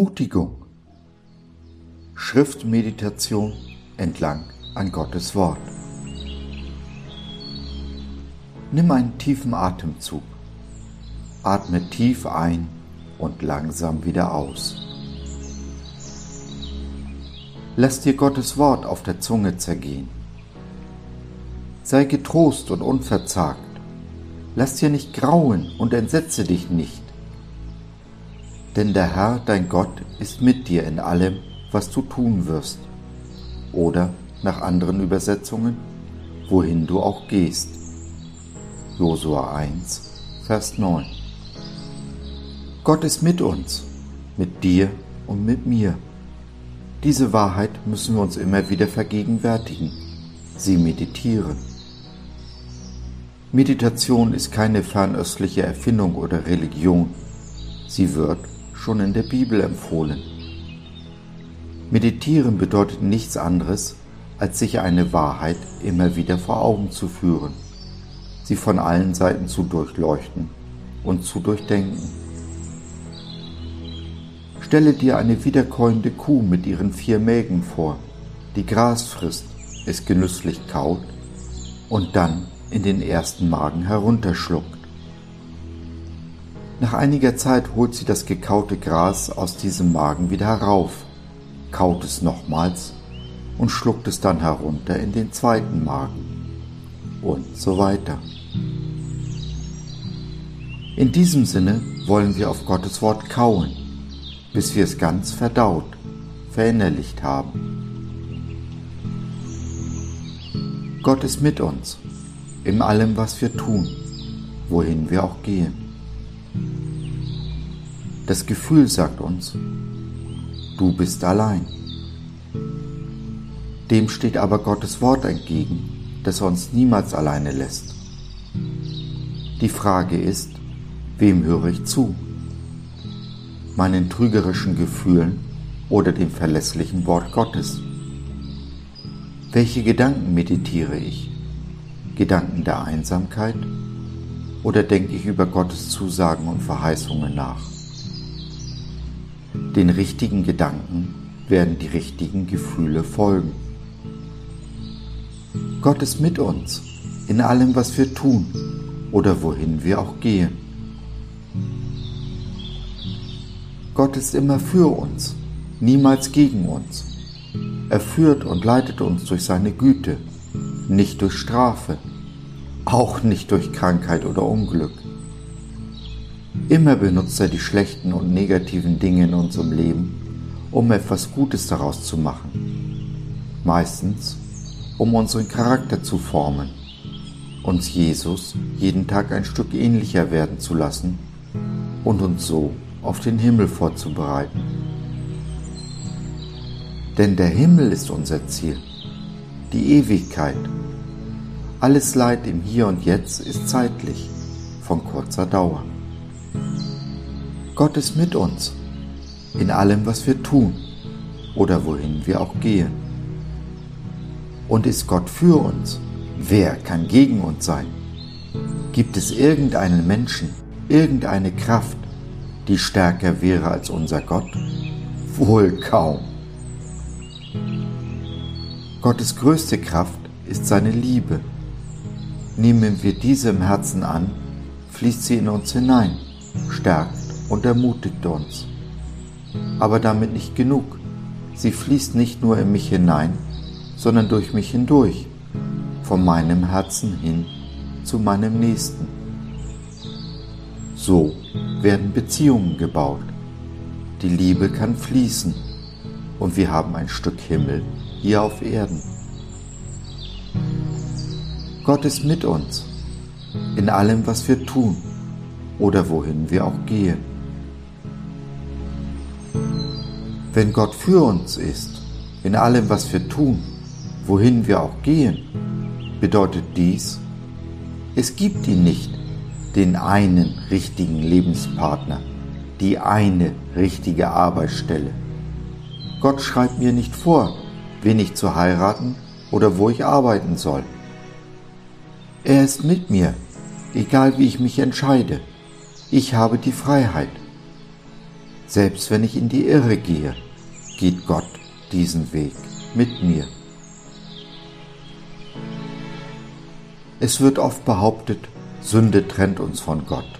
Ermutigung. Schriftmeditation entlang an Gottes Wort. Nimm einen tiefen Atemzug. Atme tief ein und langsam wieder aus. Lass dir Gottes Wort auf der Zunge zergehen. Sei getrost und unverzagt. Lass dir nicht grauen und entsetze dich nicht. Denn der Herr, dein Gott, ist mit dir in allem, was du tun wirst. Oder nach anderen Übersetzungen, wohin du auch gehst. Josua 1, Vers 9. Gott ist mit uns, mit dir und mit mir. Diese Wahrheit müssen wir uns immer wieder vergegenwärtigen, sie meditieren. Meditation ist keine fernöstliche Erfindung oder Religion. Sie wird schon in der Bibel empfohlen. Meditieren bedeutet nichts anderes, als sich eine Wahrheit immer wieder vor Augen zu führen, sie von allen Seiten zu durchleuchten und zu durchdenken. Stelle dir eine wiederkäuende Kuh mit ihren vier Mägen vor, die Gras frisst, es genüsslich kaut und dann in den ersten Magen herunterschluckt. Nach einiger Zeit holt sie das gekaute Gras aus diesem Magen wieder herauf, kaut es nochmals und schluckt es dann herunter in den zweiten Magen und so weiter. In diesem Sinne wollen wir auf Gottes Wort kauen bis wir es ganz verdaut, verinnerlicht haben. Gott ist mit uns, in allem, was wir tun, wohin wir auch gehen. Das Gefühl sagt uns, du bist allein. Dem steht aber Gottes Wort entgegen, das er uns niemals alleine lässt. Die Frage ist, wem höre ich zu? meinen trügerischen Gefühlen oder dem verlässlichen Wort Gottes? Welche Gedanken meditiere ich? Gedanken der Einsamkeit? Oder denke ich über Gottes Zusagen und Verheißungen nach? Den richtigen Gedanken werden die richtigen Gefühle folgen. Gott ist mit uns in allem, was wir tun oder wohin wir auch gehen. Gott ist immer für uns, niemals gegen uns. Er führt und leitet uns durch seine Güte, nicht durch Strafe, auch nicht durch Krankheit oder Unglück. Immer benutzt er die schlechten und negativen Dinge in unserem Leben, um etwas Gutes daraus zu machen. Meistens, um unseren Charakter zu formen, uns Jesus jeden Tag ein Stück ähnlicher werden zu lassen und uns so auf den Himmel vorzubereiten. Denn der Himmel ist unser Ziel, die Ewigkeit. Alles Leid im Hier und Jetzt ist zeitlich, von kurzer Dauer. Gott ist mit uns, in allem, was wir tun oder wohin wir auch gehen. Und ist Gott für uns, wer kann gegen uns sein? Gibt es irgendeinen Menschen, irgendeine Kraft, die stärker wäre als unser Gott? Wohl kaum. Gottes größte Kraft ist seine Liebe. Nehmen wir diese im Herzen an, fließt sie in uns hinein, stärkt und ermutigt uns. Aber damit nicht genug. Sie fließt nicht nur in mich hinein, sondern durch mich hindurch, von meinem Herzen hin zu meinem Nächsten. So werden Beziehungen gebaut. Die Liebe kann fließen und wir haben ein Stück Himmel hier auf Erden. Gott ist mit uns in allem, was wir tun oder wohin wir auch gehen. Wenn Gott für uns ist, in allem, was wir tun, wohin wir auch gehen, bedeutet dies, es gibt ihn nicht den einen richtigen Lebenspartner, die eine richtige Arbeitsstelle. Gott schreibt mir nicht vor, wen ich zu heiraten oder wo ich arbeiten soll. Er ist mit mir, egal wie ich mich entscheide. Ich habe die Freiheit. Selbst wenn ich in die Irre gehe, geht Gott diesen Weg mit mir. Es wird oft behauptet, Sünde trennt uns von Gott.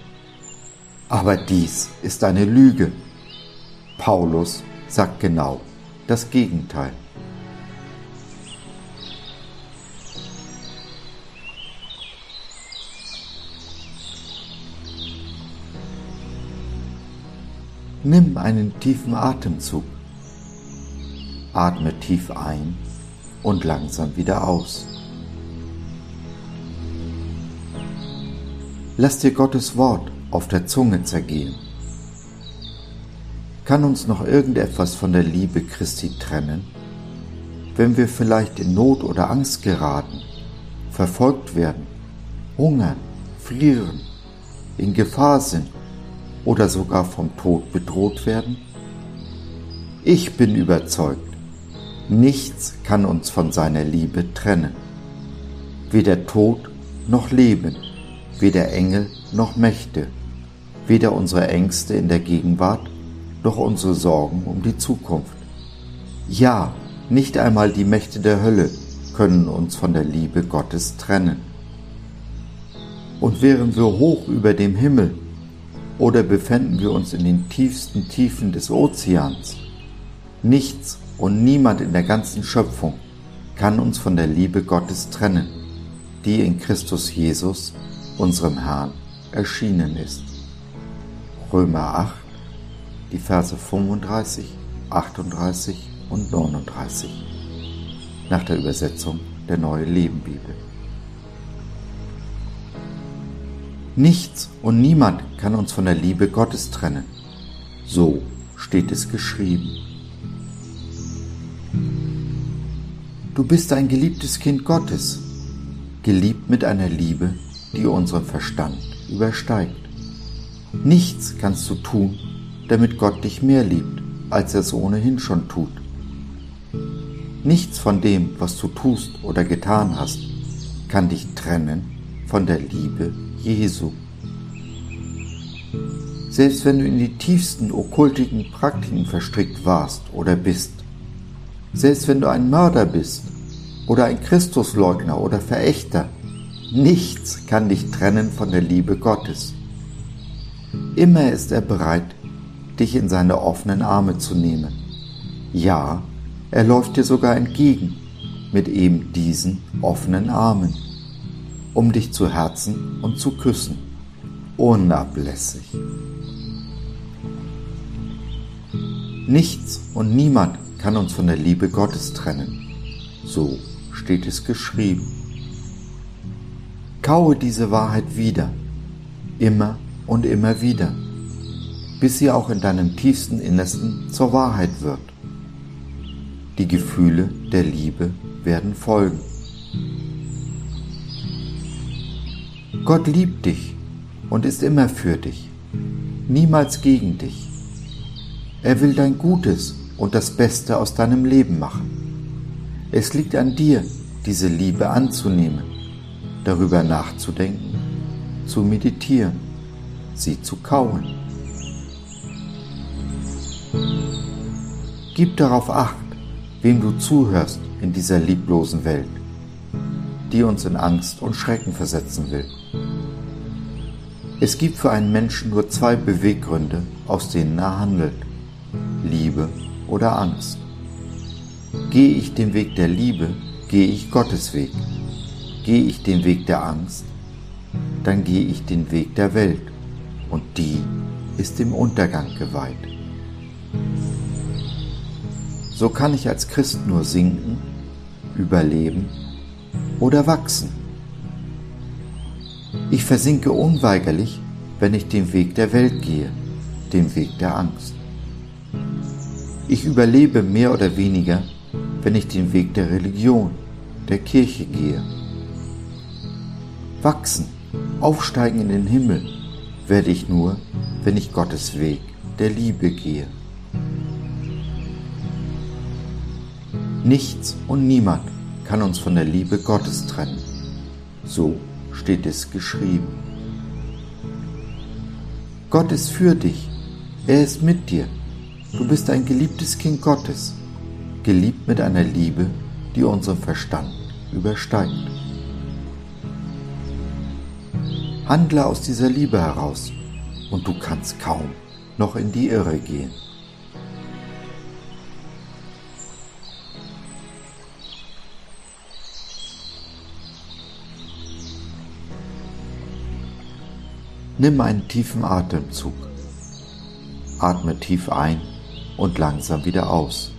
Aber dies ist eine Lüge. Paulus sagt genau das Gegenteil. Nimm einen tiefen Atemzug. Atme tief ein und langsam wieder aus. Lass dir Gottes Wort auf der Zunge zergehen. Kann uns noch irgendetwas von der Liebe Christi trennen? Wenn wir vielleicht in Not oder Angst geraten, verfolgt werden, hungern, frieren, in Gefahr sind oder sogar vom Tod bedroht werden? Ich bin überzeugt, nichts kann uns von seiner Liebe trennen. Weder Tod noch Leben, weder Engel noch Mächte, weder unsere Ängste in der Gegenwart noch unsere Sorgen um die Zukunft. Ja, nicht einmal die Mächte der Hölle können uns von der Liebe Gottes trennen. Und wären wir hoch über dem Himmel oder befänden wir uns in den tiefsten Tiefen des Ozeans, nichts und niemand in der ganzen Schöpfung kann uns von der Liebe Gottes trennen, die in Christus Jesus, unserem Herrn, erschienen ist. Römer 8, die Verse 35, 38 und 39 nach der Übersetzung der Neue Leben Nichts und niemand kann uns von der Liebe Gottes trennen. So steht es geschrieben. Du bist ein geliebtes Kind Gottes, geliebt mit einer Liebe, die unseren Verstand übersteigt. Nichts kannst du tun, damit Gott dich mehr liebt, als er es ohnehin schon tut. Nichts von dem, was du tust oder getan hast, kann dich trennen von der Liebe Jesu. Selbst wenn du in die tiefsten okkultigen Praktiken verstrickt warst oder bist, selbst wenn du ein Mörder bist oder ein Christusleugner oder Verächter, nichts kann dich trennen von der Liebe Gottes. Immer ist er bereit, dich in seine offenen Arme zu nehmen. Ja, er läuft dir sogar entgegen mit eben diesen offenen Armen, um dich zu Herzen und zu küssen, unablässig. Nichts und niemand kann uns von der Liebe Gottes trennen. So steht es geschrieben. Kaue diese Wahrheit wieder, immer und immer wieder bis sie auch in deinem tiefsten Innersten zur Wahrheit wird. Die Gefühle der Liebe werden folgen. Gott liebt dich und ist immer für dich, niemals gegen dich. Er will dein Gutes und das Beste aus deinem Leben machen. Es liegt an dir, diese Liebe anzunehmen, darüber nachzudenken, zu meditieren, sie zu kauen. Gib darauf acht, wem du zuhörst in dieser lieblosen Welt, die uns in Angst und Schrecken versetzen will. Es gibt für einen Menschen nur zwei Beweggründe, aus denen er handelt, Liebe oder Angst. Gehe ich den Weg der Liebe, gehe ich Gottes Weg. Gehe ich den Weg der Angst, dann gehe ich den Weg der Welt und die ist dem Untergang geweiht. So kann ich als Christ nur sinken, überleben oder wachsen. Ich versinke unweigerlich, wenn ich den Weg der Welt gehe, den Weg der Angst. Ich überlebe mehr oder weniger, wenn ich den Weg der Religion, der Kirche gehe. Wachsen, aufsteigen in den Himmel werde ich nur, wenn ich Gottes Weg der Liebe gehe. Nichts und niemand kann uns von der Liebe Gottes trennen. So steht es geschrieben. Gott ist für dich. Er ist mit dir. du bist ein geliebtes Kind Gottes, geliebt mit einer Liebe, die unseren Verstand übersteigt. Handle aus dieser Liebe heraus und du kannst kaum noch in die Irre gehen. Nimm einen tiefen Atemzug. Atme tief ein und langsam wieder aus.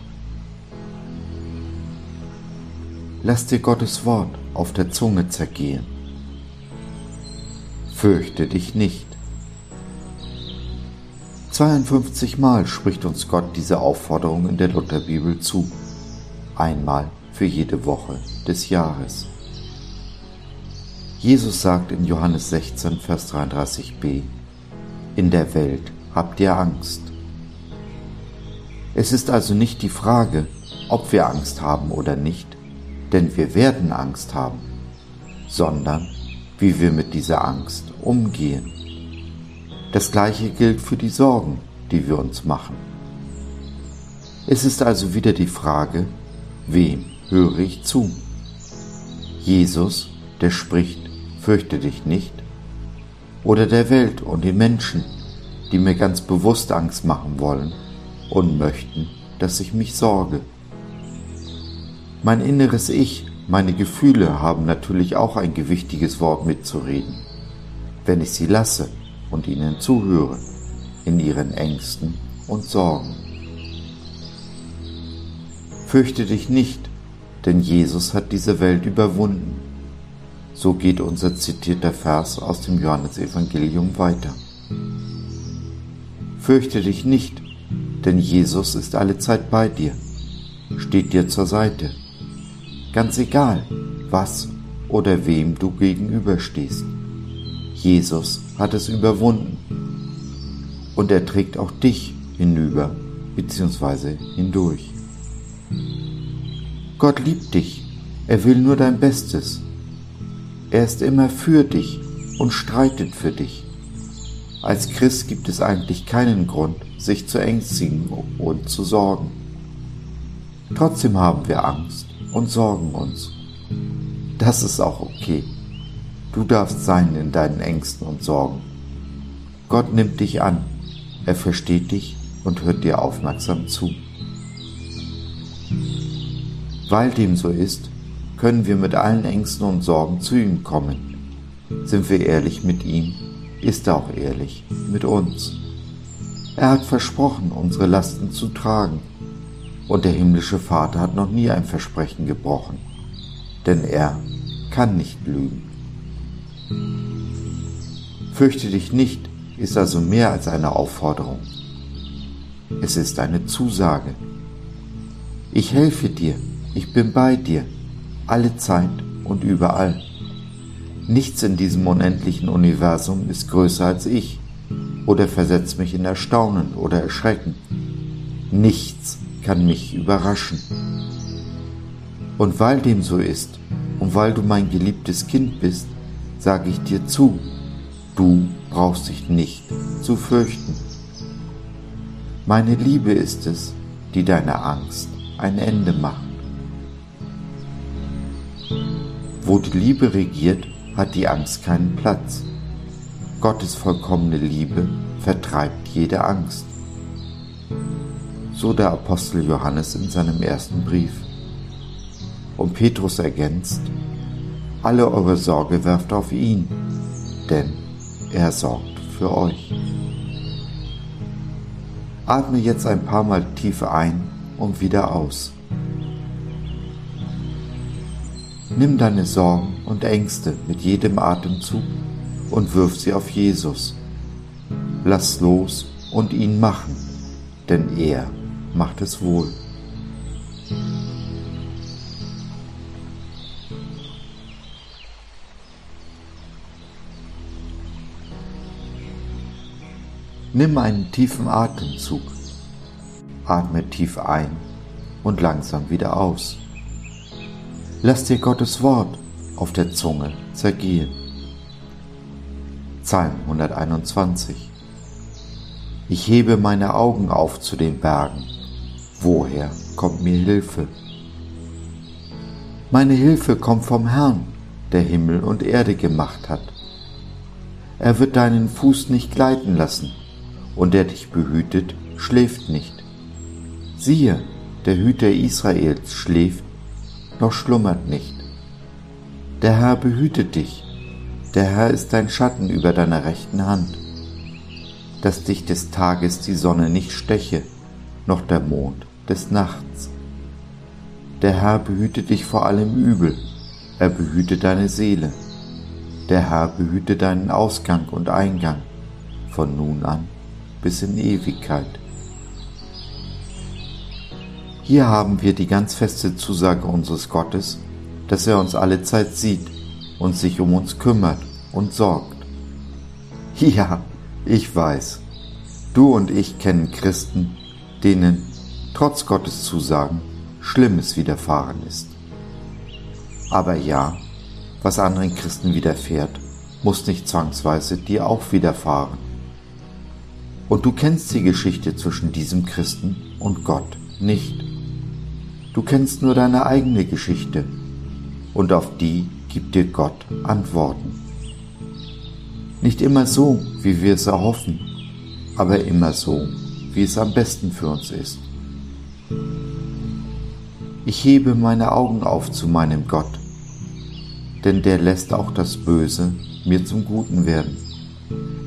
Lass dir Gottes Wort auf der Zunge zergehen. Fürchte dich nicht. 52 Mal spricht uns Gott diese Aufforderung in der Lutherbibel zu. Einmal für jede Woche des Jahres. Jesus sagt in Johannes 16, Vers 33b, In der Welt habt ihr Angst. Es ist also nicht die Frage, ob wir Angst haben oder nicht, denn wir werden Angst haben, sondern wie wir mit dieser Angst umgehen. Das gleiche gilt für die Sorgen, die wir uns machen. Es ist also wieder die Frage, wem höre ich zu? Jesus, der spricht, fürchte dich nicht, oder der Welt und den Menschen, die mir ganz bewusst Angst machen wollen und möchten, dass ich mich sorge. Mein inneres Ich, meine Gefühle haben natürlich auch ein gewichtiges Wort mitzureden, wenn ich sie lasse und ihnen zuhöre in ihren Ängsten und Sorgen. Fürchte dich nicht, denn Jesus hat diese Welt überwunden so geht unser zitierter Vers aus dem Johannesevangelium weiter. Fürchte dich nicht, denn Jesus ist alle Zeit bei dir, steht dir zur Seite. Ganz egal, was oder wem du gegenüberstehst. Jesus hat es überwunden und er trägt auch dich hinüber bzw. hindurch. Gott liebt dich, er will nur dein Bestes er ist immer für dich und streitet für dich. Als Christ gibt es eigentlich keinen Grund, sich zu ängstigen und zu sorgen. Trotzdem haben wir Angst und sorgen uns. Das ist auch okay. Du darfst sein in deinen Ängsten und Sorgen. Gott nimmt dich an, er versteht dich und hört dir aufmerksam zu. Weil dem so ist, können wir mit allen Ängsten und Sorgen zu ihm kommen. Sind wir ehrlich mit ihm, ist er auch ehrlich mit uns. Er hat versprochen, unsere Lasten zu tragen, und der himmlische Vater hat noch nie ein Versprechen gebrochen, denn er kann nicht lügen. Fürchte dich nicht ist also mehr als eine Aufforderung. Es ist eine Zusage. Ich helfe dir, ich bin bei dir, alle Zeit und überall. Nichts in diesem unendlichen Universum ist größer als ich oder versetzt mich in Erstaunen oder Erschrecken. Nichts kann mich überraschen. Und weil dem so ist und weil du mein geliebtes Kind bist, sage ich dir zu, du brauchst dich nicht zu fürchten. Meine Liebe ist es, die deiner Angst ein Ende macht. Wo die Liebe regiert, hat die Angst keinen Platz. Gottes vollkommene Liebe vertreibt jede Angst. So der Apostel Johannes in seinem ersten Brief. Und Petrus ergänzt, alle eure Sorge werft auf ihn, denn er sorgt für euch. Atme jetzt ein paar Mal tief ein und wieder aus. Nimm deine Sorgen und Ängste mit jedem Atemzug und wirf sie auf Jesus. Lass los und ihn machen, denn er macht es wohl. Nimm einen tiefen Atemzug. Atme tief ein und langsam wieder aus. Lass dir Gottes Wort auf der Zunge zergehen. Psalm 121 Ich hebe meine Augen auf zu den Bergen. Woher kommt mir Hilfe? Meine Hilfe kommt vom Herrn, der Himmel und Erde gemacht hat. Er wird deinen Fuß nicht gleiten lassen, und der dich behütet, schläft nicht. Siehe, der Hüter Israels schläft, noch schlummert nicht. Der Herr behütet dich, der Herr ist dein Schatten über deiner rechten Hand, dass dich des Tages die Sonne nicht steche, noch der Mond des Nachts. Der Herr behüte dich vor allem Übel, er behüte deine Seele. Der Herr behüte deinen Ausgang und Eingang von nun an bis in Ewigkeit. Hier haben wir die ganz feste Zusage unseres Gottes, dass er uns alle Zeit sieht und sich um uns kümmert und sorgt. Ja, ich weiß, du und ich kennen Christen, denen, trotz Gottes Zusagen, Schlimmes widerfahren ist. Aber ja, was anderen Christen widerfährt, muss nicht zwangsweise dir auch widerfahren. Und du kennst die Geschichte zwischen diesem Christen und Gott nicht. Du kennst nur deine eigene Geschichte und auf die gibt dir Gott Antworten. Nicht immer so, wie wir es erhoffen, aber immer so, wie es am besten für uns ist. Ich hebe meine Augen auf zu meinem Gott, denn der lässt auch das Böse mir zum Guten werden.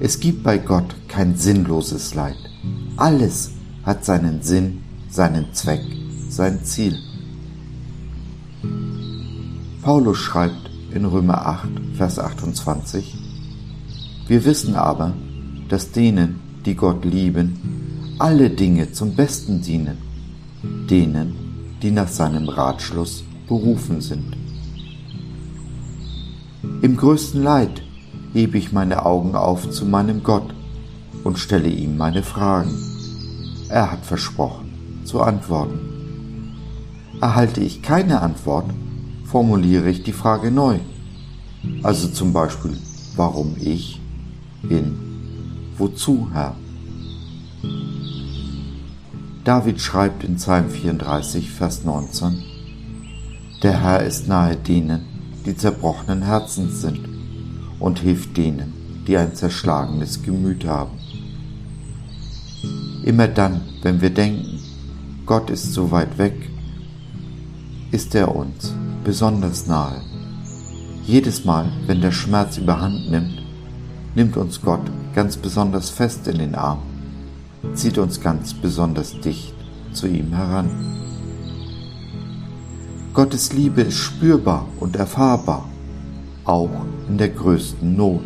Es gibt bei Gott kein sinnloses Leid. Alles hat seinen Sinn, seinen Zweck, sein Ziel. Paulus schreibt in Römer 8, Vers 28, Wir wissen aber, dass denen, die Gott lieben, alle Dinge zum Besten dienen, denen, die nach seinem Ratschluss berufen sind. Im größten Leid hebe ich meine Augen auf zu meinem Gott und stelle ihm meine Fragen. Er hat versprochen zu antworten. Erhalte ich keine Antwort, formuliere ich die Frage neu. Also zum Beispiel, warum ich, in, wozu, Herr? David schreibt in Psalm 34, Vers 19, Der Herr ist nahe denen, die zerbrochenen Herzens sind, und hilft denen, die ein zerschlagenes Gemüt haben. Immer dann, wenn wir denken, Gott ist so weit weg, ist er uns besonders nahe. Jedes Mal, wenn der Schmerz überhand nimmt, nimmt uns Gott ganz besonders fest in den Arm, zieht uns ganz besonders dicht zu ihm heran. Gottes Liebe ist spürbar und erfahrbar, auch in der größten Not.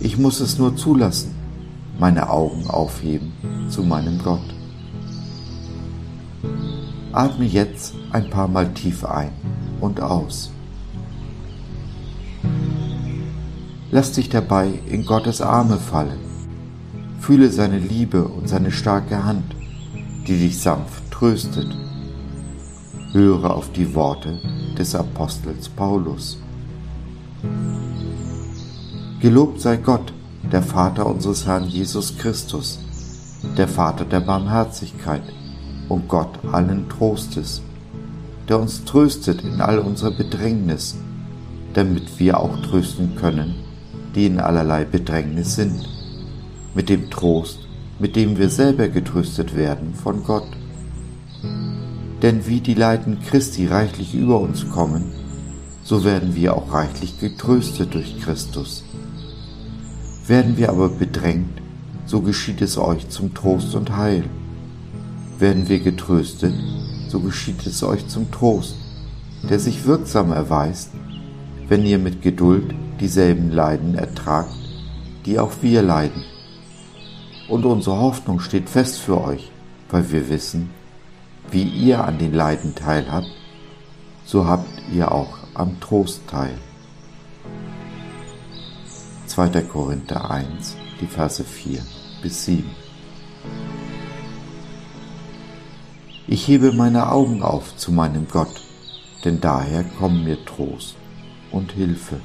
Ich muss es nur zulassen, meine Augen aufheben zu meinem Gott. Atme jetzt ein paar Mal tief ein und aus. Lass dich dabei in Gottes Arme fallen. Fühle seine Liebe und seine starke Hand, die dich sanft tröstet. Höre auf die Worte des Apostels Paulus. Gelobt sei Gott, der Vater unseres Herrn Jesus Christus, der Vater der Barmherzigkeit und Gott allen Trostes, der uns tröstet in all unserer Bedrängnis, damit wir auch trösten können, die in allerlei Bedrängnis sind, mit dem Trost, mit dem wir selber getröstet werden von Gott. Denn wie die Leiden Christi reichlich über uns kommen, so werden wir auch reichlich getröstet durch Christus. Werden wir aber bedrängt, so geschieht es euch zum Trost und Heil. Werden wir getröstet, so geschieht es euch zum Trost, der sich wirksam erweist, wenn ihr mit Geduld dieselben Leiden ertragt, die auch wir leiden. Und unsere Hoffnung steht fest für euch, weil wir wissen, wie ihr an den Leiden teilhabt, so habt ihr auch am Trost teil. 2. Korinther 1, die Verse 4 bis 7. Ich hebe meine Augen auf zu meinem Gott, denn daher kommen mir Trost und Hilfe.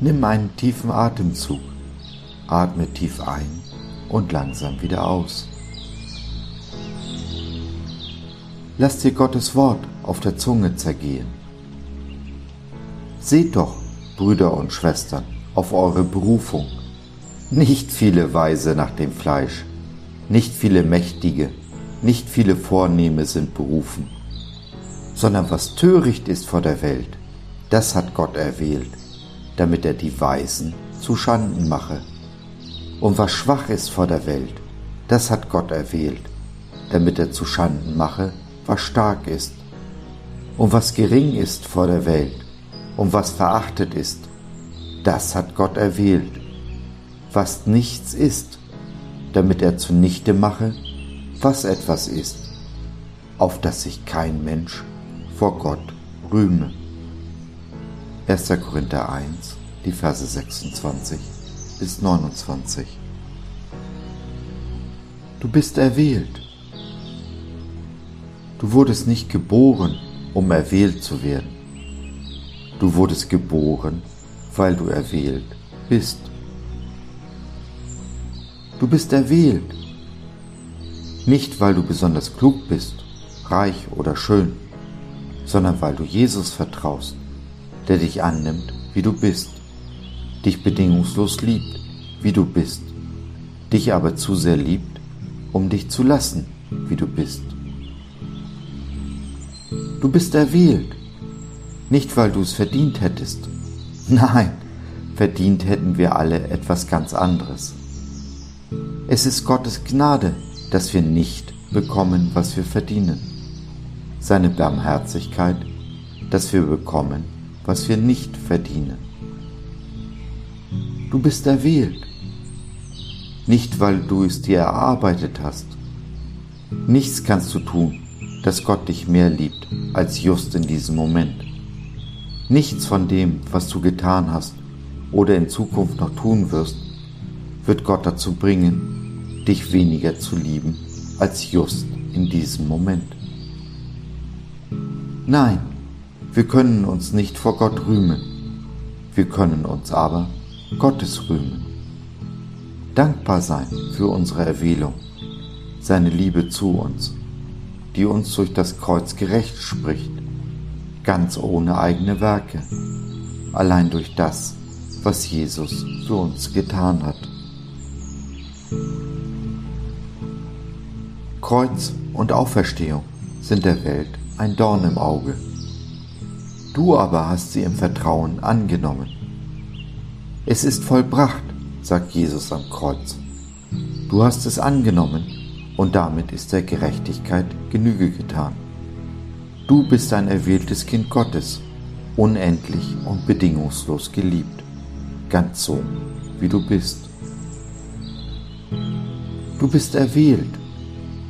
Nimm einen tiefen Atemzug, atme tief ein und langsam wieder aus. Lass dir Gottes Wort auf der Zunge zergehen. Seht doch, Brüder und Schwestern, auf eure Berufung. Nicht viele Weise nach dem Fleisch, nicht viele Mächtige, nicht viele Vornehme sind berufen, sondern was töricht ist vor der Welt, das hat Gott erwählt, damit er die Weisen zu Schanden mache. Und was schwach ist vor der Welt, das hat Gott erwählt, damit er zu Schanden mache, was stark ist. Und was gering ist vor der Welt und was verachtet ist, das hat Gott erwählt, was nichts ist, damit er zunichte mache, was etwas ist, auf das sich kein Mensch vor Gott rühme. 1. Korinther 1, die Verse 26 bis 29. Du bist erwählt. Du wurdest nicht geboren, um erwählt zu werden. Du wurdest geboren, weil du erwählt bist. Du bist erwählt, nicht weil du besonders klug bist, reich oder schön, sondern weil du Jesus vertraust der dich annimmt, wie du bist, dich bedingungslos liebt, wie du bist, dich aber zu sehr liebt, um dich zu lassen, wie du bist. Du bist erwählt, nicht weil du es verdient hättest. Nein, verdient hätten wir alle etwas ganz anderes. Es ist Gottes Gnade, dass wir nicht bekommen, was wir verdienen. Seine Barmherzigkeit, dass wir bekommen, was wir nicht verdienen. Du bist erwählt, nicht weil du es dir erarbeitet hast. Nichts kannst du tun, dass Gott dich mehr liebt als just in diesem Moment. Nichts von dem, was du getan hast oder in Zukunft noch tun wirst, wird Gott dazu bringen, dich weniger zu lieben als just in diesem Moment. Nein, wir können uns nicht vor Gott rühmen, wir können uns aber Gottes rühmen. Dankbar sein für unsere Erwählung, seine Liebe zu uns, die uns durch das Kreuz gerecht spricht, ganz ohne eigene Werke, allein durch das, was Jesus für uns getan hat. Kreuz und Auferstehung sind der Welt ein Dorn im Auge. Du aber hast sie im Vertrauen angenommen. Es ist vollbracht, sagt Jesus am Kreuz. Du hast es angenommen und damit ist der Gerechtigkeit Genüge getan. Du bist ein erwähltes Kind Gottes, unendlich und bedingungslos geliebt, ganz so, wie du bist. Du bist erwählt.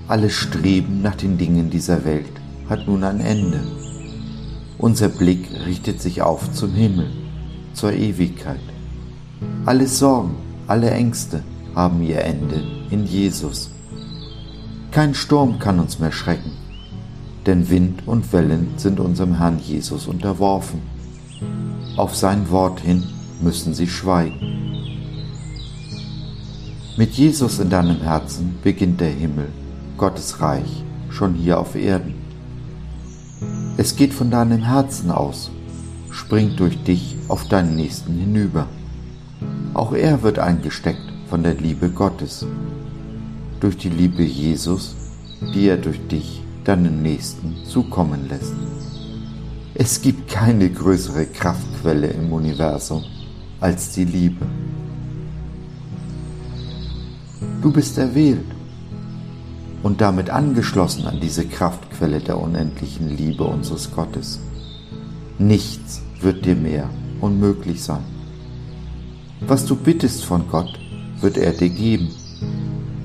Alles Streben nach den Dingen dieser Welt hat nun ein Ende. Unser Blick richtet sich auf zum Himmel, zur Ewigkeit. Alle Sorgen, alle Ängste haben ihr Ende in Jesus. Kein Sturm kann uns mehr schrecken, denn Wind und Wellen sind unserem Herrn Jesus unterworfen. Auf sein Wort hin müssen sie schweigen. Mit Jesus in deinem Herzen beginnt der Himmel, Gottes Reich, schon hier auf Erden. Es geht von deinem Herzen aus, springt durch dich auf deinen Nächsten hinüber. Auch er wird eingesteckt von der Liebe Gottes, durch die Liebe Jesus, die er durch dich deinen Nächsten zukommen lässt. Es gibt keine größere Kraftquelle im Universum als die Liebe. Du bist erwählt und damit angeschlossen an diese Kraftquelle der unendlichen Liebe unseres Gottes. Nichts wird dir mehr unmöglich sein. Was du bittest von Gott, wird er dir geben,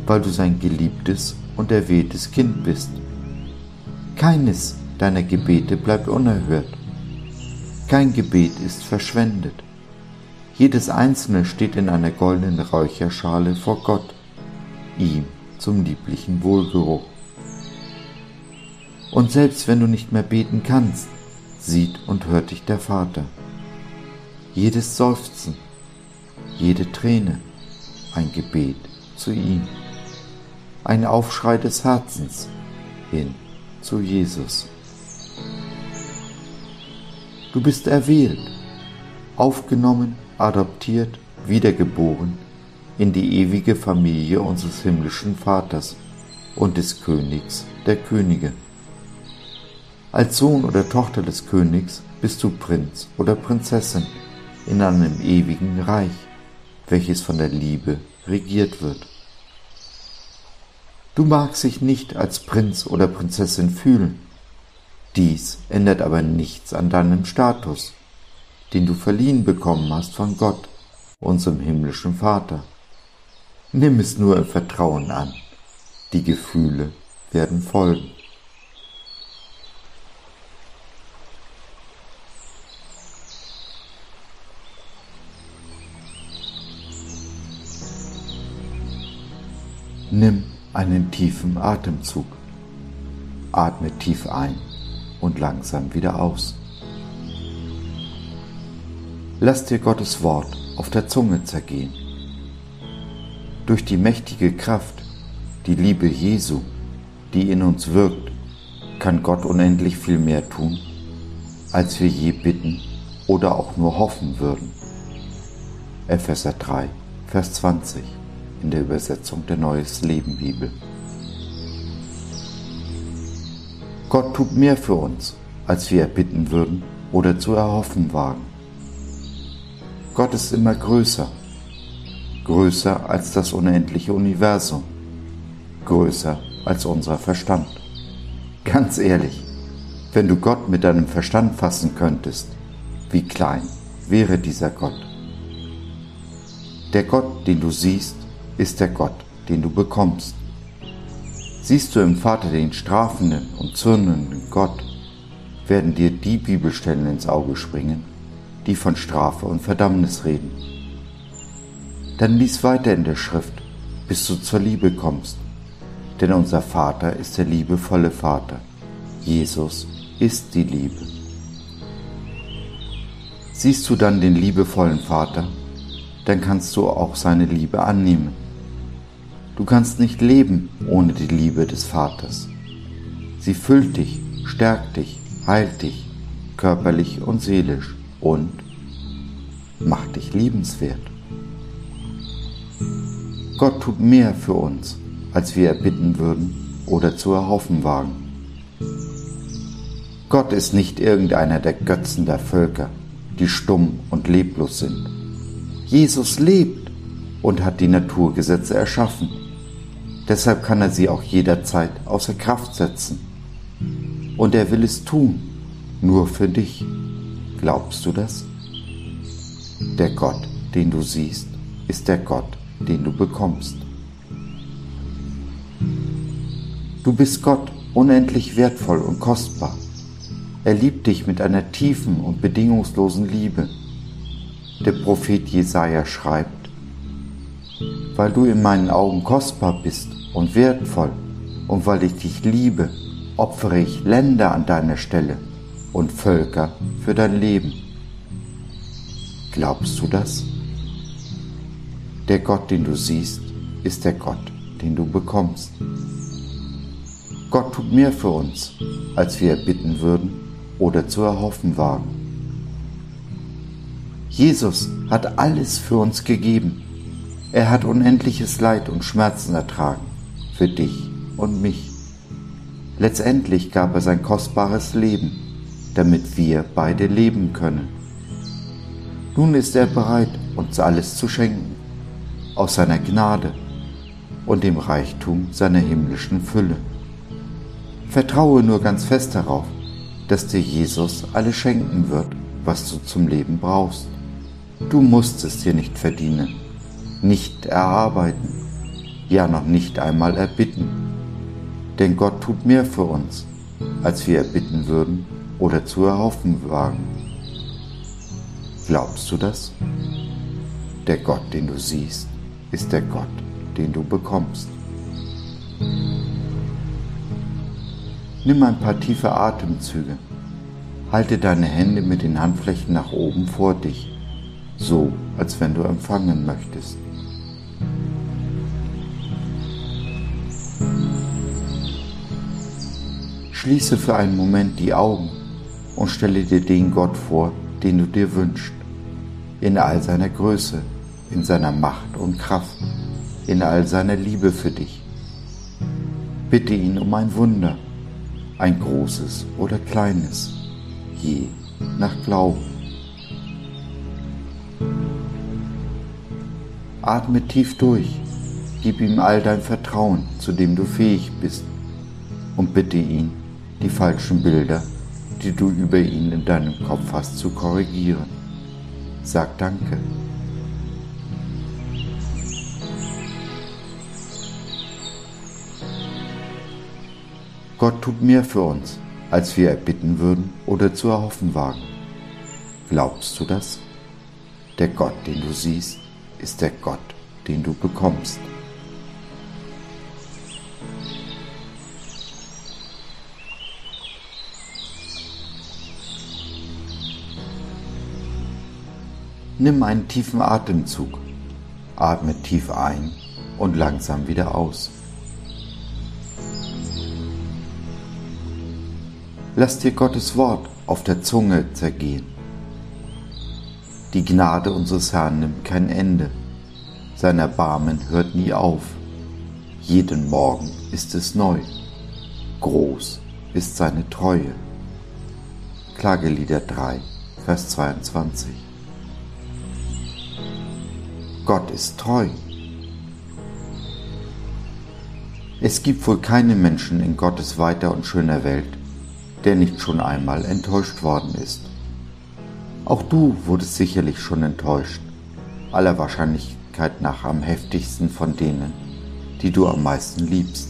weil du sein geliebtes und erwähltes Kind bist. Keines deiner Gebete bleibt unerhört. Kein Gebet ist verschwendet. Jedes einzelne steht in einer goldenen Räucherschale vor Gott, ihm zum lieblichen Wohlgeruch. Und selbst wenn du nicht mehr beten kannst, sieht und hört dich der Vater. jedes Seufzen, jede Träne ein Gebet zu ihm, ein Aufschrei des Herzens hin zu Jesus. Du bist erwählt, aufgenommen, adoptiert, wiedergeboren in die ewige Familie unseres himmlischen Vaters und des Königs der Könige. Als Sohn oder Tochter des Königs bist du Prinz oder Prinzessin in einem ewigen Reich, welches von der Liebe regiert wird. Du magst dich nicht als Prinz oder Prinzessin fühlen, dies ändert aber nichts an deinem Status, den du verliehen bekommen hast von Gott, unserem himmlischen Vater. Nimm es nur im Vertrauen an. Die Gefühle werden folgen. Nimm einen tiefen Atemzug. Atme tief ein und langsam wieder aus. Lass dir Gottes Wort auf der Zunge zergehen. Durch die mächtige Kraft, die Liebe Jesu, die in uns wirkt, kann Gott unendlich viel mehr tun, als wir je bitten oder auch nur hoffen würden. Epheser 3, Vers 20 in der Übersetzung der Neues Leben Bibel. Gott tut mehr für uns, als wir erbitten würden oder zu erhoffen wagen. Gott ist immer größer, größer als das unendliche Universum, größer als unser Verstand. Ganz ehrlich, wenn du Gott mit deinem Verstand fassen könntest, wie klein wäre dieser Gott. Der Gott, den du siehst, ist der Gott, den du bekommst. Siehst du im Vater den strafenden und zürnenden Gott, werden dir die Bibelstellen ins Auge springen, die von Strafe und Verdammnis reden. Dann lies weiter in der Schrift, bis du zur Liebe kommst, denn unser Vater ist der liebevolle Vater. Jesus ist die Liebe. Siehst du dann den liebevollen Vater, dann kannst du auch seine Liebe annehmen. Du kannst nicht leben ohne die Liebe des Vaters. Sie füllt dich, stärkt dich, heilt dich, körperlich und seelisch und macht dich liebenswert. Gott tut mehr für uns, als wir erbitten würden oder zu erhoffen wagen. Gott ist nicht irgendeiner der Götzen der Völker, die stumm und leblos sind. Jesus lebt und hat die Naturgesetze erschaffen Deshalb kann er sie auch jederzeit außer Kraft setzen. Und er will es tun, nur für dich. Glaubst du das? Der Gott, den du siehst, ist der Gott, den du bekommst. Du bist Gott unendlich wertvoll und kostbar. Er liebt dich mit einer tiefen und bedingungslosen Liebe. Der Prophet Jesaja schreibt, weil du in meinen Augen kostbar bist und wertvoll und weil ich dich liebe, opfere ich Länder an deiner Stelle und Völker für dein Leben. Glaubst du das? Der Gott, den du siehst, ist der Gott, den du bekommst. Gott tut mehr für uns, als wir erbitten würden oder zu erhoffen wagen. Jesus hat alles für uns gegeben er hat unendliches Leid und Schmerzen ertragen, für dich und mich. Letztendlich gab er sein kostbares Leben, damit wir beide leben können. Nun ist er bereit, uns alles zu schenken, aus seiner Gnade und dem Reichtum seiner himmlischen Fülle. Vertraue nur ganz fest darauf, dass dir Jesus alles schenken wird, was du zum Leben brauchst. Du musst es dir nicht verdienen nicht erarbeiten, ja noch nicht einmal erbitten. Denn Gott tut mehr für uns, als wir erbitten würden oder zu erhoffen wagen. Glaubst du das? Der Gott, den du siehst, ist der Gott, den du bekommst. Nimm ein paar tiefe Atemzüge. Halte deine Hände mit den Handflächen nach oben vor dich so als wenn du empfangen möchtest. Schließe für einen Moment die Augen und stelle dir den Gott vor, den du dir wünschst, in all seiner Größe, in seiner Macht und Kraft, in all seiner Liebe für dich. Bitte ihn um ein Wunder, ein großes oder kleines, je nach Glauben. Atme tief durch, gib ihm all dein Vertrauen, zu dem du fähig bist, und bitte ihn, die falschen Bilder, die du über ihn in deinem Kopf hast, zu korrigieren. Sag Danke. Gott tut mehr für uns, als wir erbitten würden oder zu erhoffen wagen. Glaubst du das? Der Gott, den du siehst, ist der Gott, den du bekommst. Nimm einen tiefen Atemzug. Atme tief ein und langsam wieder aus. Lass dir Gottes Wort auf der Zunge zergehen. Die Gnade unseres Herrn nimmt kein Ende. Sein Erbarmen hört nie auf. Jeden Morgen ist es neu. Groß ist seine Treue. Klagelieder 3, Vers 22. Gott ist treu. Es gibt wohl keinen Menschen in Gottes weiter und schöner Welt, der nicht schon einmal enttäuscht worden ist. Auch du wurdest sicherlich schon enttäuscht, aller Wahrscheinlichkeit nach am heftigsten von denen, die du am meisten liebst.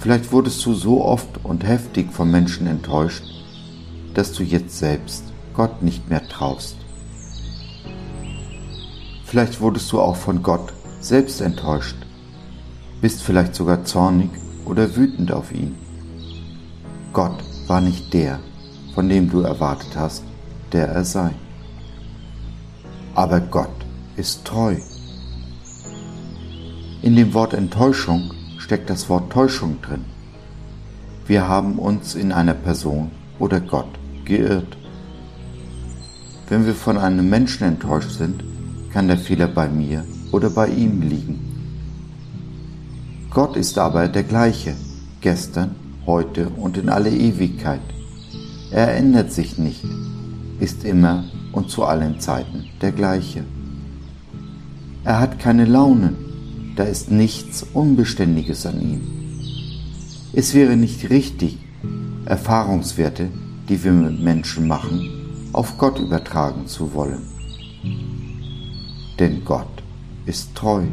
Vielleicht wurdest du so oft und heftig von Menschen enttäuscht, dass du jetzt selbst Gott nicht mehr traust. Vielleicht wurdest du auch von Gott selbst enttäuscht, bist vielleicht sogar zornig oder wütend auf ihn. Gott war nicht der, von dem du erwartet hast, der er sei. Aber Gott ist treu. In dem Wort Enttäuschung steckt das Wort Täuschung drin. Wir haben uns in einer Person oder Gott geirrt. Wenn wir von einem Menschen enttäuscht sind, kann der Fehler bei mir oder bei ihm liegen. Gott ist aber der gleiche, gestern, heute und in alle Ewigkeit. Er ändert sich nicht, ist immer und zu allen Zeiten der gleiche. Er hat keine Launen, da ist nichts Unbeständiges an ihm. Es wäre nicht richtig, Erfahrungswerte, die wir mit Menschen machen, auf Gott übertragen zu wollen denn Gott ist treu.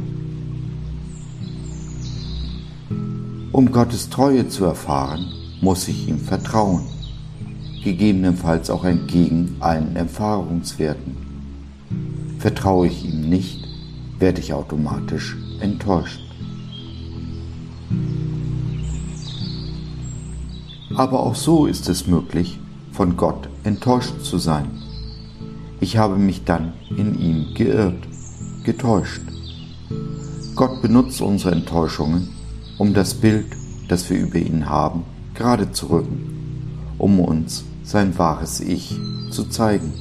Um Gottes Treue zu erfahren, muss ich ihm vertrauen, gegebenenfalls auch entgegen allen Erfahrungswerten. Vertraue ich ihm nicht, werde ich automatisch enttäuscht. Aber auch so ist es möglich, von Gott enttäuscht zu sein. Ich habe mich dann in ihm geirrt getäuscht. Gott benutzt unsere Enttäuschungen, um das Bild, das wir über ihn haben, gerade zu rücken, um uns sein wahres Ich zu zeigen.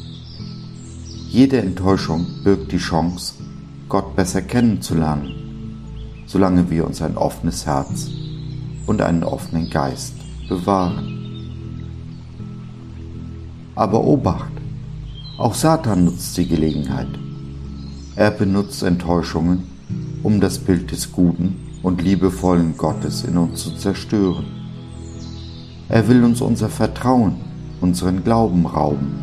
Jede Enttäuschung birgt die Chance, Gott besser kennenzulernen, solange wir uns ein offenes Herz und einen offenen Geist bewahren. Aber Obacht, auch Satan nutzt die Gelegenheit, er benutzt Enttäuschungen, um das Bild des guten und liebevollen Gottes in uns zu zerstören. Er will uns unser Vertrauen, unseren Glauben rauben.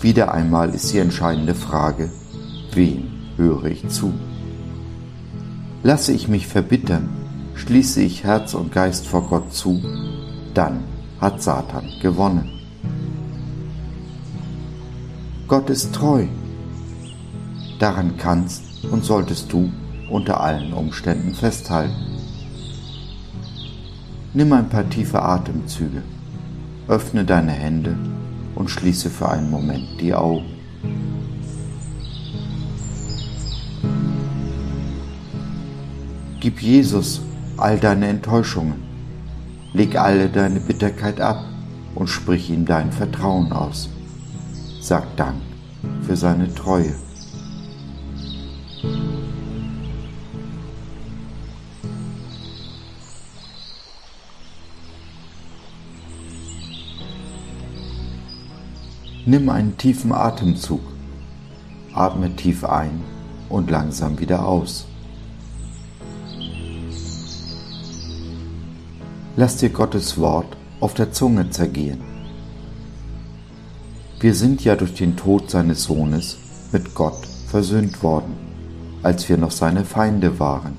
Wieder einmal ist die entscheidende Frage, wem höre ich zu? Lasse ich mich verbittern, schließe ich Herz und Geist vor Gott zu, dann hat Satan gewonnen. Gott ist treu Daran kannst und solltest du unter allen Umständen festhalten. Nimm ein paar tiefe Atemzüge, öffne deine Hände und schließe für einen Moment die Augen. Gib Jesus all deine Enttäuschungen, leg alle deine Bitterkeit ab und sprich ihm dein Vertrauen aus. Sag Dank für seine Treue. Nimm einen tiefen Atemzug. Atme tief ein und langsam wieder aus. Lass dir Gottes Wort auf der Zunge zergehen. Wir sind ja durch den Tod seines Sohnes mit Gott versöhnt worden, als wir noch seine Feinde waren.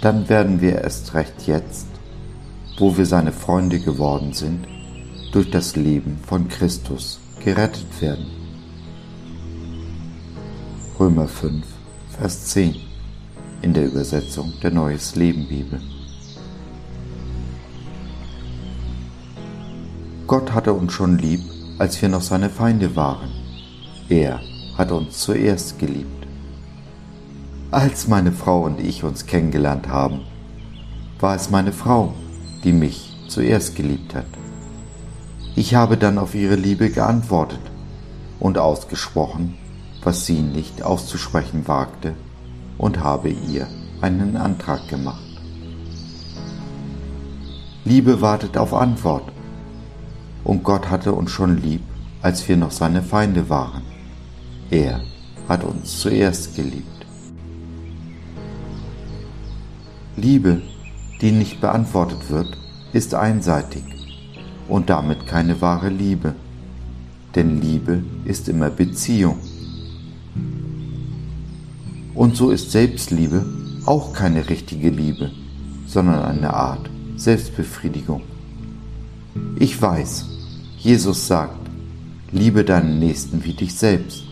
Dann werden wir erst recht jetzt, wo wir seine Freunde geworden sind, durch das Leben von Christus gerettet werden. Römer 5, Vers 10 in der Übersetzung der Neues Leben Bibel. Gott hatte uns schon lieb, als wir noch seine Feinde waren. Er hat uns zuerst geliebt. Als meine Frau und ich uns kennengelernt haben, war es meine Frau, die mich zuerst geliebt hat. Ich habe dann auf ihre Liebe geantwortet und ausgesprochen, was sie nicht auszusprechen wagte, und habe ihr einen Antrag gemacht. Liebe wartet auf Antwort, und Gott hatte uns schon lieb, als wir noch seine Feinde waren. Er hat uns zuerst geliebt. Liebe, die nicht beantwortet wird, ist einseitig und damit keine wahre Liebe. Denn Liebe ist immer Beziehung. Und so ist Selbstliebe auch keine richtige Liebe, sondern eine Art Selbstbefriedigung. Ich weiß, Jesus sagt, liebe deinen Nächsten wie dich selbst.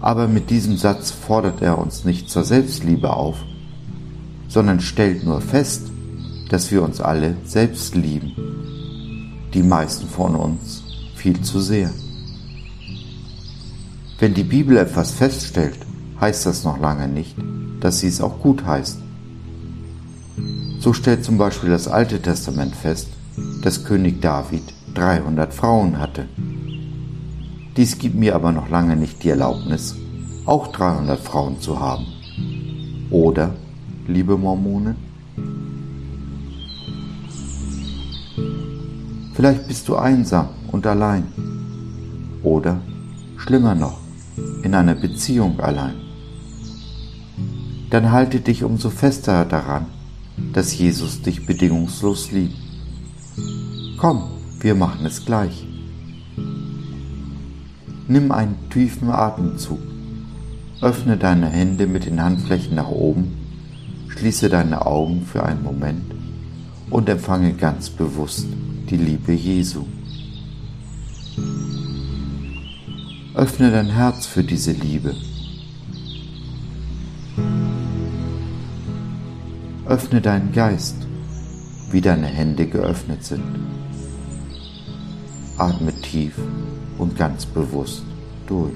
Aber mit diesem Satz fordert er uns nicht zur Selbstliebe auf, sondern stellt nur fest, dass wir uns alle selbst lieben. Die meisten von uns viel zu sehr. Wenn die Bibel etwas feststellt, heißt das noch lange nicht, dass sie es auch gut heißt. So stellt zum Beispiel das Alte Testament fest, dass König David 300 Frauen hatte. Dies gibt mir aber noch lange nicht die Erlaubnis, auch 300 Frauen zu haben. Oder, liebe Mormonen? Vielleicht bist du einsam und allein. Oder, schlimmer noch, in einer Beziehung allein. Dann halte dich umso fester daran, dass Jesus dich bedingungslos liebt. Komm, wir machen es gleich. Nimm einen tiefen Atemzug. Öffne deine Hände mit den Handflächen nach oben, schließe deine Augen für einen Moment und empfange ganz bewusst die Liebe Jesu. Öffne dein Herz für diese Liebe. Öffne deinen Geist, wie deine Hände geöffnet sind. Atme tief und ganz bewusst durch.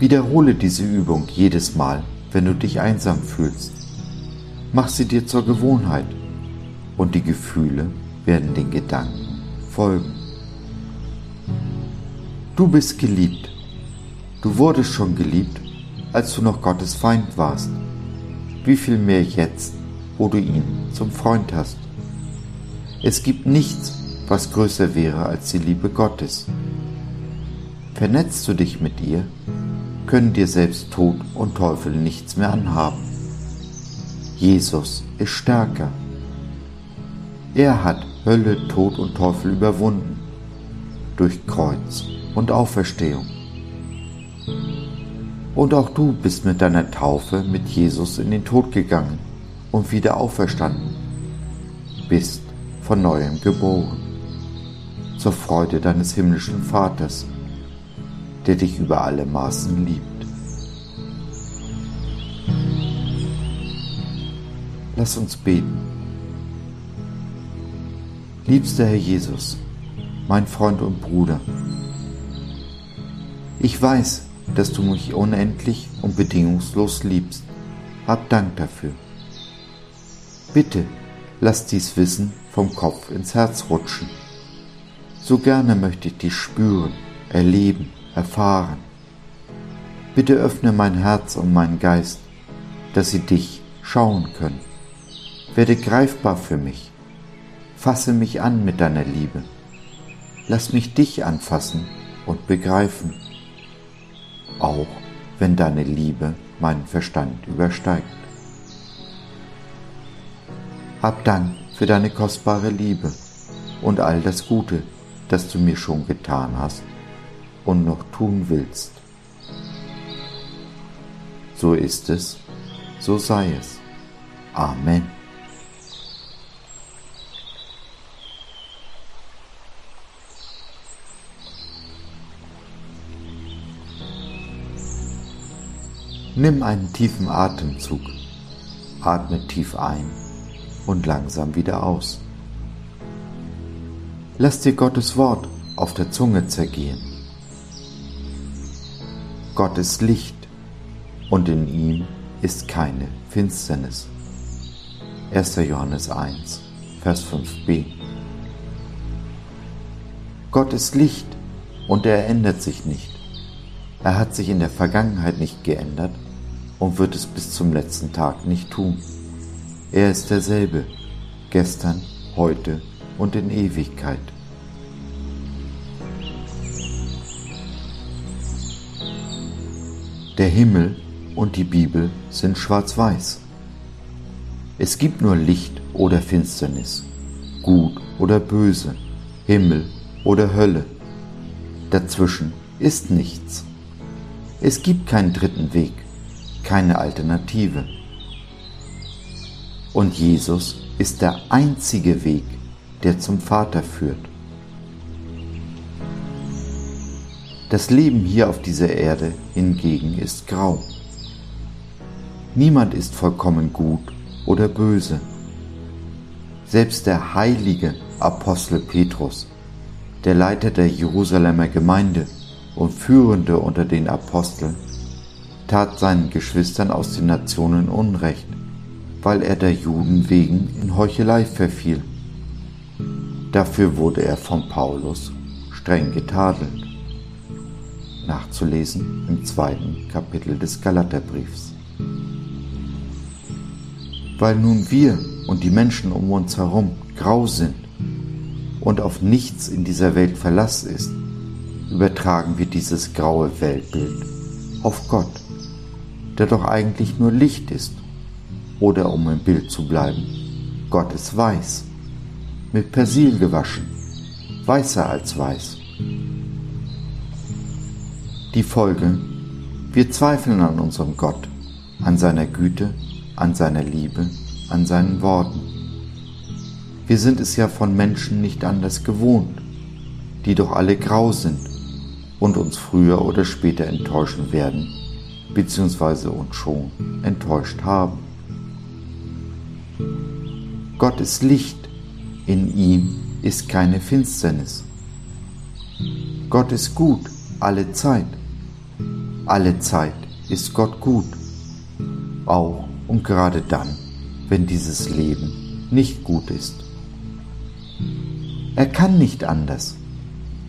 Wiederhole diese Übung jedes Mal, wenn du dich einsam fühlst. Mach sie dir zur Gewohnheit und die Gefühle werden den Gedanken folgen. Du bist geliebt. Du wurdest schon geliebt, als du noch Gottes Feind warst. Wie viel mehr jetzt, wo du ihn zum Freund hast. Es gibt nichts, was größer wäre als die Liebe Gottes. Vernetzt du dich mit ihr, können dir selbst Tod und Teufel nichts mehr anhaben. Jesus ist stärker. Er hat Hölle, Tod und Teufel überwunden durch Kreuz und Auferstehung. Und auch du bist mit deiner Taufe mit Jesus in den Tod gegangen und wieder auferstanden, bist von neuem geboren, zur Freude deines himmlischen Vaters der dich über alle Maßen liebt. Lass uns beten. Liebster Herr Jesus, mein Freund und Bruder, ich weiß, dass du mich unendlich und bedingungslos liebst. Hab Dank dafür. Bitte, lass dies Wissen vom Kopf ins Herz rutschen. So gerne möchte ich dich spüren, erleben, erfahren. Bitte öffne mein Herz und meinen Geist, dass sie dich schauen können. Werde greifbar für mich. Fasse mich an mit deiner Liebe. Lass mich dich anfassen und begreifen, auch wenn deine Liebe meinen Verstand übersteigt. Hab Dank für deine kostbare Liebe und all das Gute, das du mir schon getan hast und noch tun willst. So ist es, so sei es. Amen. Nimm einen tiefen Atemzug, atme tief ein und langsam wieder aus. Lass dir Gottes Wort auf der Zunge zergehen. Gott ist Licht und in ihm ist keine Finsternis. 1. Johannes 1, Vers 5b. Gott ist Licht und er ändert sich nicht. Er hat sich in der Vergangenheit nicht geändert und wird es bis zum letzten Tag nicht tun. Er ist derselbe, gestern, heute und in Ewigkeit. Der Himmel und die Bibel sind schwarz-weiß. Es gibt nur Licht oder Finsternis, gut oder böse, Himmel oder Hölle. Dazwischen ist nichts. Es gibt keinen dritten Weg keine Alternative. Und Jesus ist der einzige Weg, der zum Vater führt. Das Leben hier auf dieser Erde hingegen ist grau. Niemand ist vollkommen gut oder böse. Selbst der heilige Apostel Petrus, der Leiter der Jerusalemer Gemeinde und Führende unter den Aposteln, tat seinen Geschwistern aus den Nationen Unrecht, weil er der Juden wegen in Heuchelei verfiel. Dafür wurde er von Paulus streng getadelt. Nachzulesen im zweiten Kapitel des Galaterbriefs. Weil nun wir und die Menschen um uns herum grau sind und auf nichts in dieser Welt Verlass ist, übertragen wir dieses graue Weltbild auf Gott der doch eigentlich nur Licht ist. Oder um im Bild zu bleiben, Gott ist weiß, mit Persil gewaschen, weißer als weiß. Die Folge, wir zweifeln an unserem Gott, an seiner Güte, an seiner Liebe, an seinen Worten. Wir sind es ja von Menschen nicht anders gewohnt, die doch alle grau sind und uns früher oder später enttäuschen werden bzw. uns schon enttäuscht haben. Gott ist Licht, in ihm ist keine Finsternis. Gott ist gut alle Zeit. Alle Zeit ist Gott gut, auch und gerade dann, wenn dieses Leben nicht gut ist. Er kann nicht anders,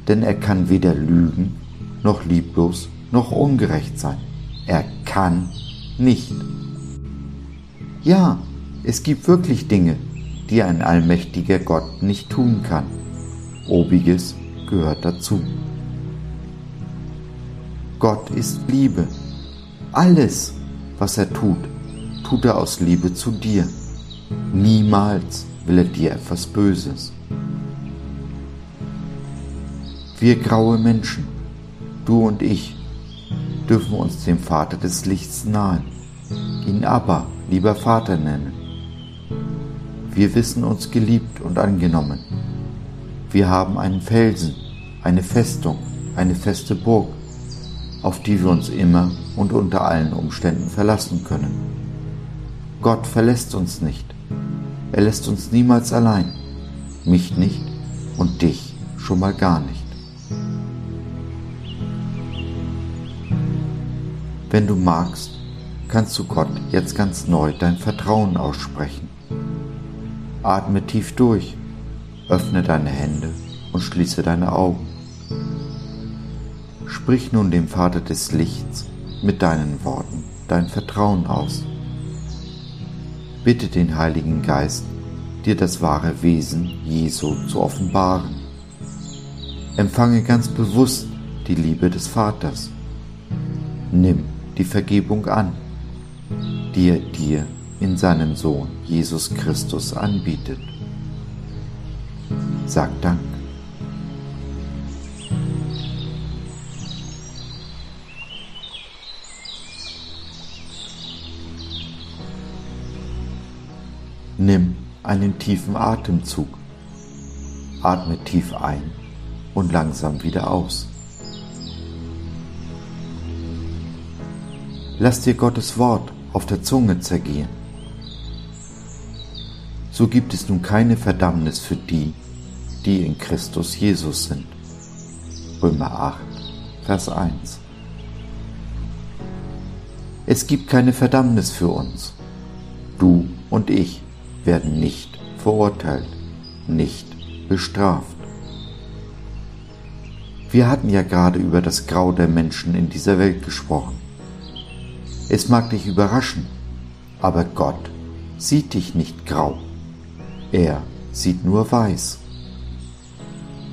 denn er kann weder lügen, noch lieblos, noch ungerecht sein. Er kann nicht. Ja, es gibt wirklich Dinge, die ein allmächtiger Gott nicht tun kann. Obiges gehört dazu. Gott ist Liebe. Alles, was er tut, tut er aus Liebe zu dir. Niemals will er dir etwas Böses. Wir graue Menschen, du und ich, dürfen uns dem Vater des Lichts nahen, ihn Abba, lieber Vater nennen. Wir wissen uns geliebt und angenommen. Wir haben einen Felsen, eine Festung, eine feste Burg, auf die wir uns immer und unter allen Umständen verlassen können. Gott verlässt uns nicht, Er lässt uns niemals allein, mich nicht und dich schon mal gar nicht. Wenn du magst, kannst du Gott jetzt ganz neu dein Vertrauen aussprechen. Atme tief durch, öffne deine Hände und schließe deine Augen. Sprich nun dem Vater des Lichts mit deinen Worten dein Vertrauen aus. Bitte den Heiligen Geist, dir das wahre Wesen Jesu zu offenbaren. Empfange ganz bewusst die Liebe des Vaters. Nimm die Vergebung an, die er dir in seinem Sohn Jesus Christus anbietet. Sag Dank. Nimm einen tiefen Atemzug. Atme tief ein und langsam wieder aus. Lass dir Gottes Wort auf der Zunge zergehen. So gibt es nun keine Verdammnis für die, die in Christus Jesus sind. Römer 8, Vers 1. Es gibt keine Verdammnis für uns. Du und ich werden nicht verurteilt, nicht bestraft. Wir hatten ja gerade über das Grau der Menschen in dieser Welt gesprochen. Es mag dich überraschen, aber Gott sieht dich nicht grau. Er sieht nur weiß.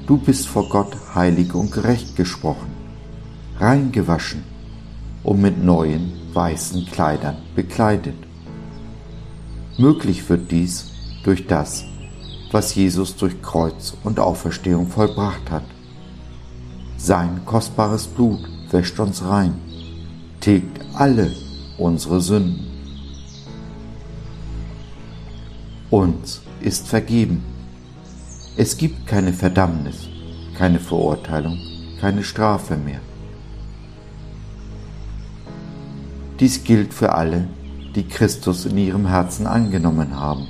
Du bist vor Gott heilig und gerecht gesprochen, reingewaschen und mit neuen weißen Kleidern bekleidet. Möglich wird dies durch das, was Jesus durch Kreuz und Auferstehung vollbracht hat. Sein kostbares Blut wäscht uns rein, tilgt alle unsere Sünden. Uns ist vergeben. Es gibt keine Verdammnis, keine Verurteilung, keine Strafe mehr. Dies gilt für alle, die Christus in ihrem Herzen angenommen haben.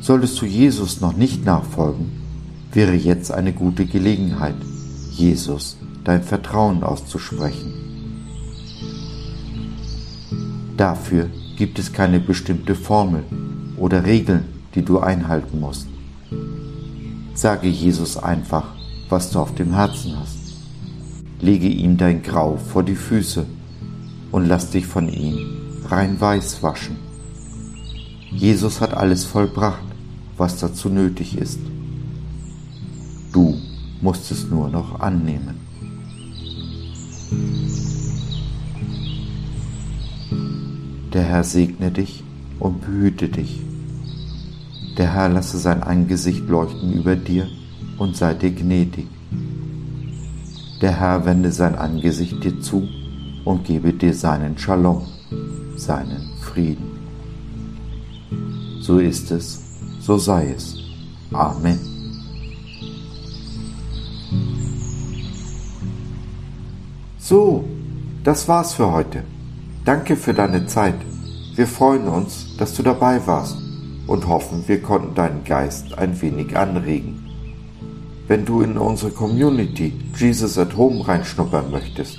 Solltest du Jesus noch nicht nachfolgen, wäre jetzt eine gute Gelegenheit, Jesus dein Vertrauen auszusprechen. Dafür gibt es keine bestimmte Formel oder Regeln, die du einhalten musst. Sage Jesus einfach, was du auf dem Herzen hast. Lege ihm dein Grau vor die Füße und lass dich von ihm rein weiß waschen. Jesus hat alles vollbracht, was dazu nötig ist. Du musst es nur noch annehmen. Der Herr segne dich und behüte dich. Der Herr lasse sein Angesicht leuchten über dir und sei dir gnädig. Der Herr wende sein Angesicht dir zu und gebe dir seinen Shalom, seinen Frieden. So ist es, so sei es. Amen. So, das war's für heute. Danke für deine Zeit. Wir freuen uns, dass du dabei warst und hoffen, wir konnten deinen Geist ein wenig anregen. Wenn du in unsere Community Jesus at Home reinschnuppern möchtest,